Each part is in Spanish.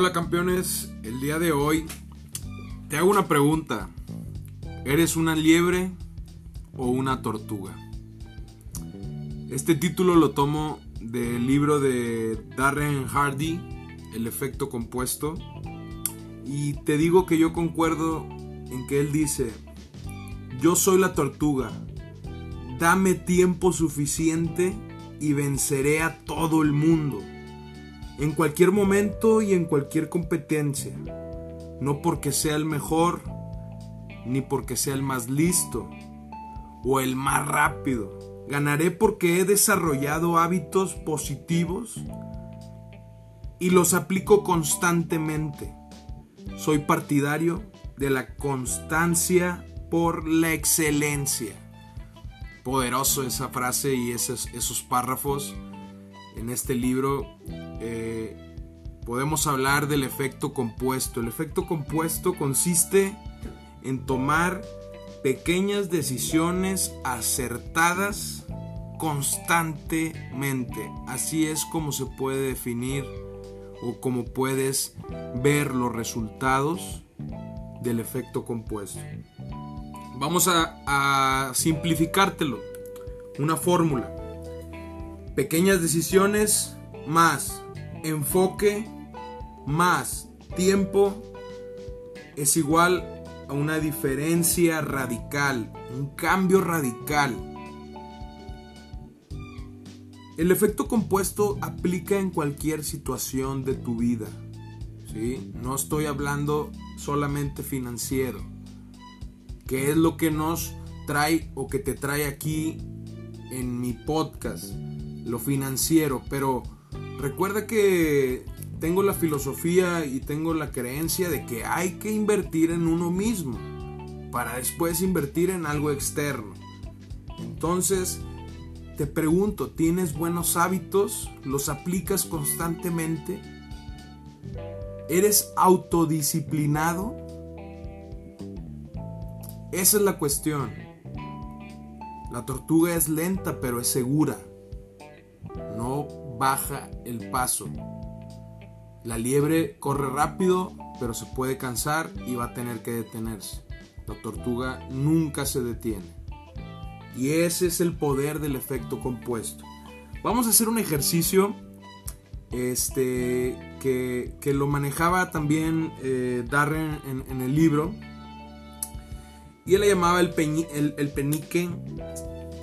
Hola campeones, el día de hoy te hago una pregunta. ¿Eres una liebre o una tortuga? Este título lo tomo del libro de Darren Hardy, El efecto compuesto. Y te digo que yo concuerdo en que él dice, yo soy la tortuga, dame tiempo suficiente y venceré a todo el mundo, en cualquier momento y en cualquier competencia, no porque sea el mejor, ni porque sea el más listo o el más rápido. Ganaré porque he desarrollado hábitos positivos y los aplico constantemente. Soy partidario de la constancia por la excelencia. Poderoso esa frase y esos, esos párrafos en este libro. Eh, podemos hablar del efecto compuesto. El efecto compuesto consiste en tomar pequeñas decisiones acertadas constantemente. Así es como se puede definir o como puedes ver los resultados del efecto compuesto. Vamos a, simplificártelo. Una fórmula. Pequeñas decisiones más enfoque más tiempo es igual a una diferencia radical, un cambio radical. El efecto compuesto aplica en cualquier situación de tu vida. ¿sí? No estoy hablando solamente financiero. ¿Qué es lo que nos trae o que te trae aquí en mi podcast? Lo financiero. Pero recuerda que tengo la filosofía y tengo la creencia de que hay que invertir en uno mismo para después invertir en algo externo. Entonces, te pregunto, ¿tienes buenos hábitos? ¿Los aplicas constantemente? ¿Eres autodisciplinado? Esa es la cuestión. La tortuga es lenta pero es segura. Baja el paso. La liebre corre rápido pero se puede cansar y va a tener que detenerse. La tortuga nunca se detiene. Y ese es el poder del efecto compuesto. Vamos a hacer un ejercicio este, que, lo manejaba también eh, Darren en, el libro. Y él le llamaba el, el, penique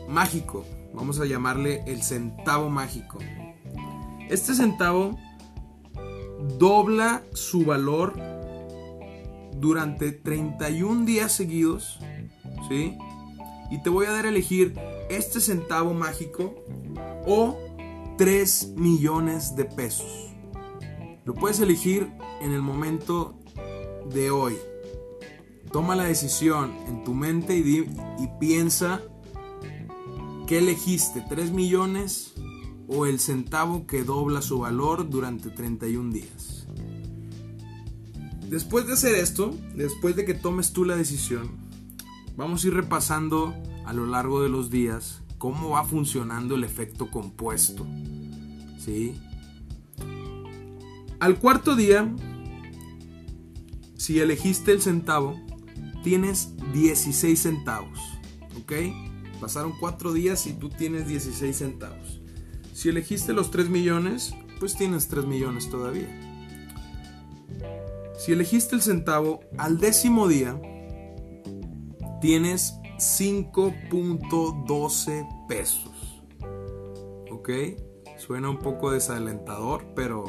mágico. Vamos a llamarle el centavo mágico. Este centavo dobla su valor durante 31 días seguidos. ¿Sí? Y te voy a dar a elegir este centavo mágico o 3 millones de pesos. Lo puedes elegir en el momento de hoy. Toma la decisión en tu mente y, y piensa qué elegiste, 3 millones o el centavo que dobla su valor durante 31 días. Después de hacer esto, después de que tomes tú la decisión, vamos a ir repasando a lo largo de los días cómo va funcionando el efecto compuesto. ¿Sí? Al cuarto día, si elegiste el centavo, tienes 16 centavos. ¿Ok? Pasaron cuatro días y tú tienes 16 centavos. Si elegiste los 3 millones, pues tienes 3 millones todavía. Si elegiste el centavo, al décimo día, tienes 5.12 pesos. ¿Ok? Suena un poco desalentador, pero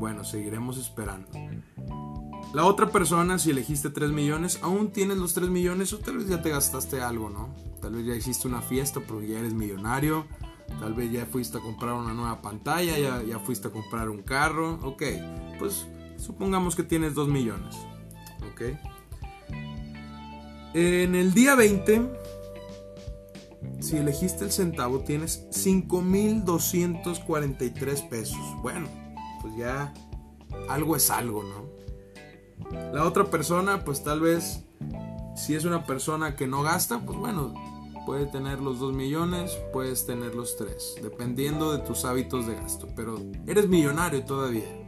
bueno, seguiremos esperando. La otra persona, si elegiste 3 millones, aún tienes los 3 millones o tal vez ya te gastaste algo, ¿no? Tal vez ya hiciste una fiesta porque ya eres millonario. Tal vez ya fuiste a comprar una nueva pantalla, ya, fuiste a comprar un carro. Ok, pues supongamos que tienes 2 millones. Ok. En el día 20, si elegiste el centavo, tienes 5.243 pesos. Bueno, pues ya algo es algo, ¿no? La otra persona, pues tal vez, si es una persona que no gasta, pues bueno, puede tener los 2 millones, puedes tener los 3, dependiendo de tus hábitos de gasto. Pero eres millonario todavía.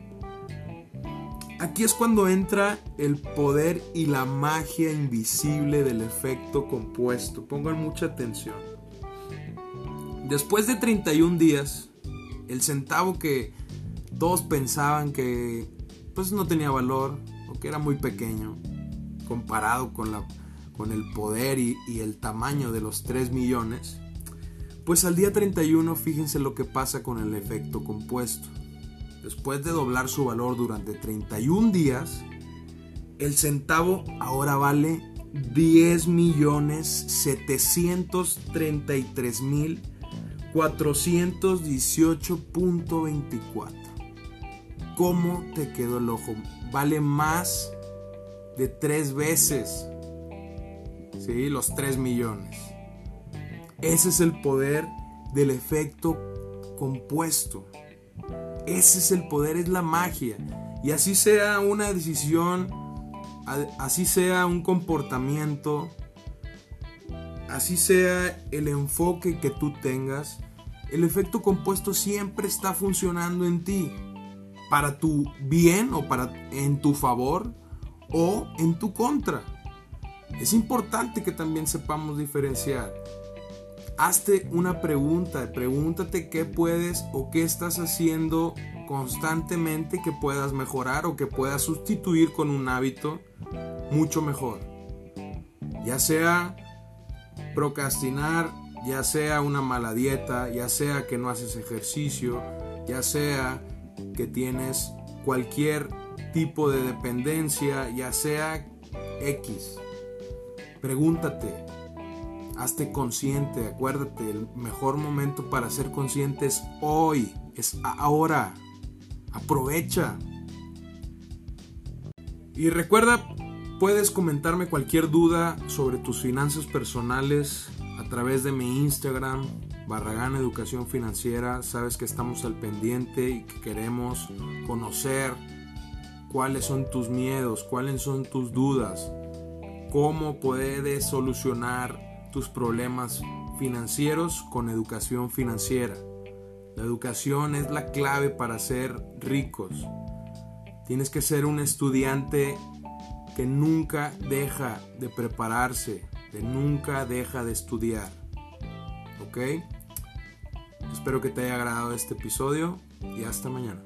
Aquí es cuando entra el poder y la magia invisible del efecto compuesto. Pongan mucha atención. Después de 31 días, el centavo que todos pensaban que pues no tenía valor o que era muy pequeño comparado con, la, con el poder y, el tamaño de los 3 millones, pues al día 31 fíjense lo que pasa con el efecto compuesto. Después de doblar su valor durante 31 días, el centavo ahora vale 10 millones 733 mil 418.24. ¿Cómo te quedó el ojo? Vale más de tres veces. ¿Sí? Los 3 millones. Ese es el poder del efecto compuesto. Ese es el poder, es la magia. Y así sea una decisión, así sea un comportamiento, así sea el enfoque que tú tengas, el efecto compuesto siempre está funcionando en ti. Para tu bien o para en tu favor o en tu contra. Es importante que también sepamos diferenciar hazte una pregunta, pregúntate qué puedes o qué estás haciendo constantemente que puedas mejorar o que puedas sustituir con un hábito mucho mejor. Ya sea procrastinar, ya sea una mala dieta, ya sea que no haces ejercicio, ya sea que tienes cualquier tipo de dependencia, ya sea X. Pregúntate, Hazte consciente, acuérdate, el mejor momento para ser consciente es hoy, es ahora. Aprovecha. Y recuerda, puedes comentarme cualquier duda sobre tus finanzas personales a través de mi Instagram, Barragán Educación Financiera. Sabes que estamos al pendiente y que queremos conocer cuáles son tus miedos, cuáles son tus dudas, cómo puedes solucionar tus problemas financieros con educación financiera. La educación es la clave para ser ricos. Tienes que ser un estudiante que nunca deja de prepararse, que nunca deja de estudiar. ¿Ok? Espero que te haya agradado este episodio y hasta mañana.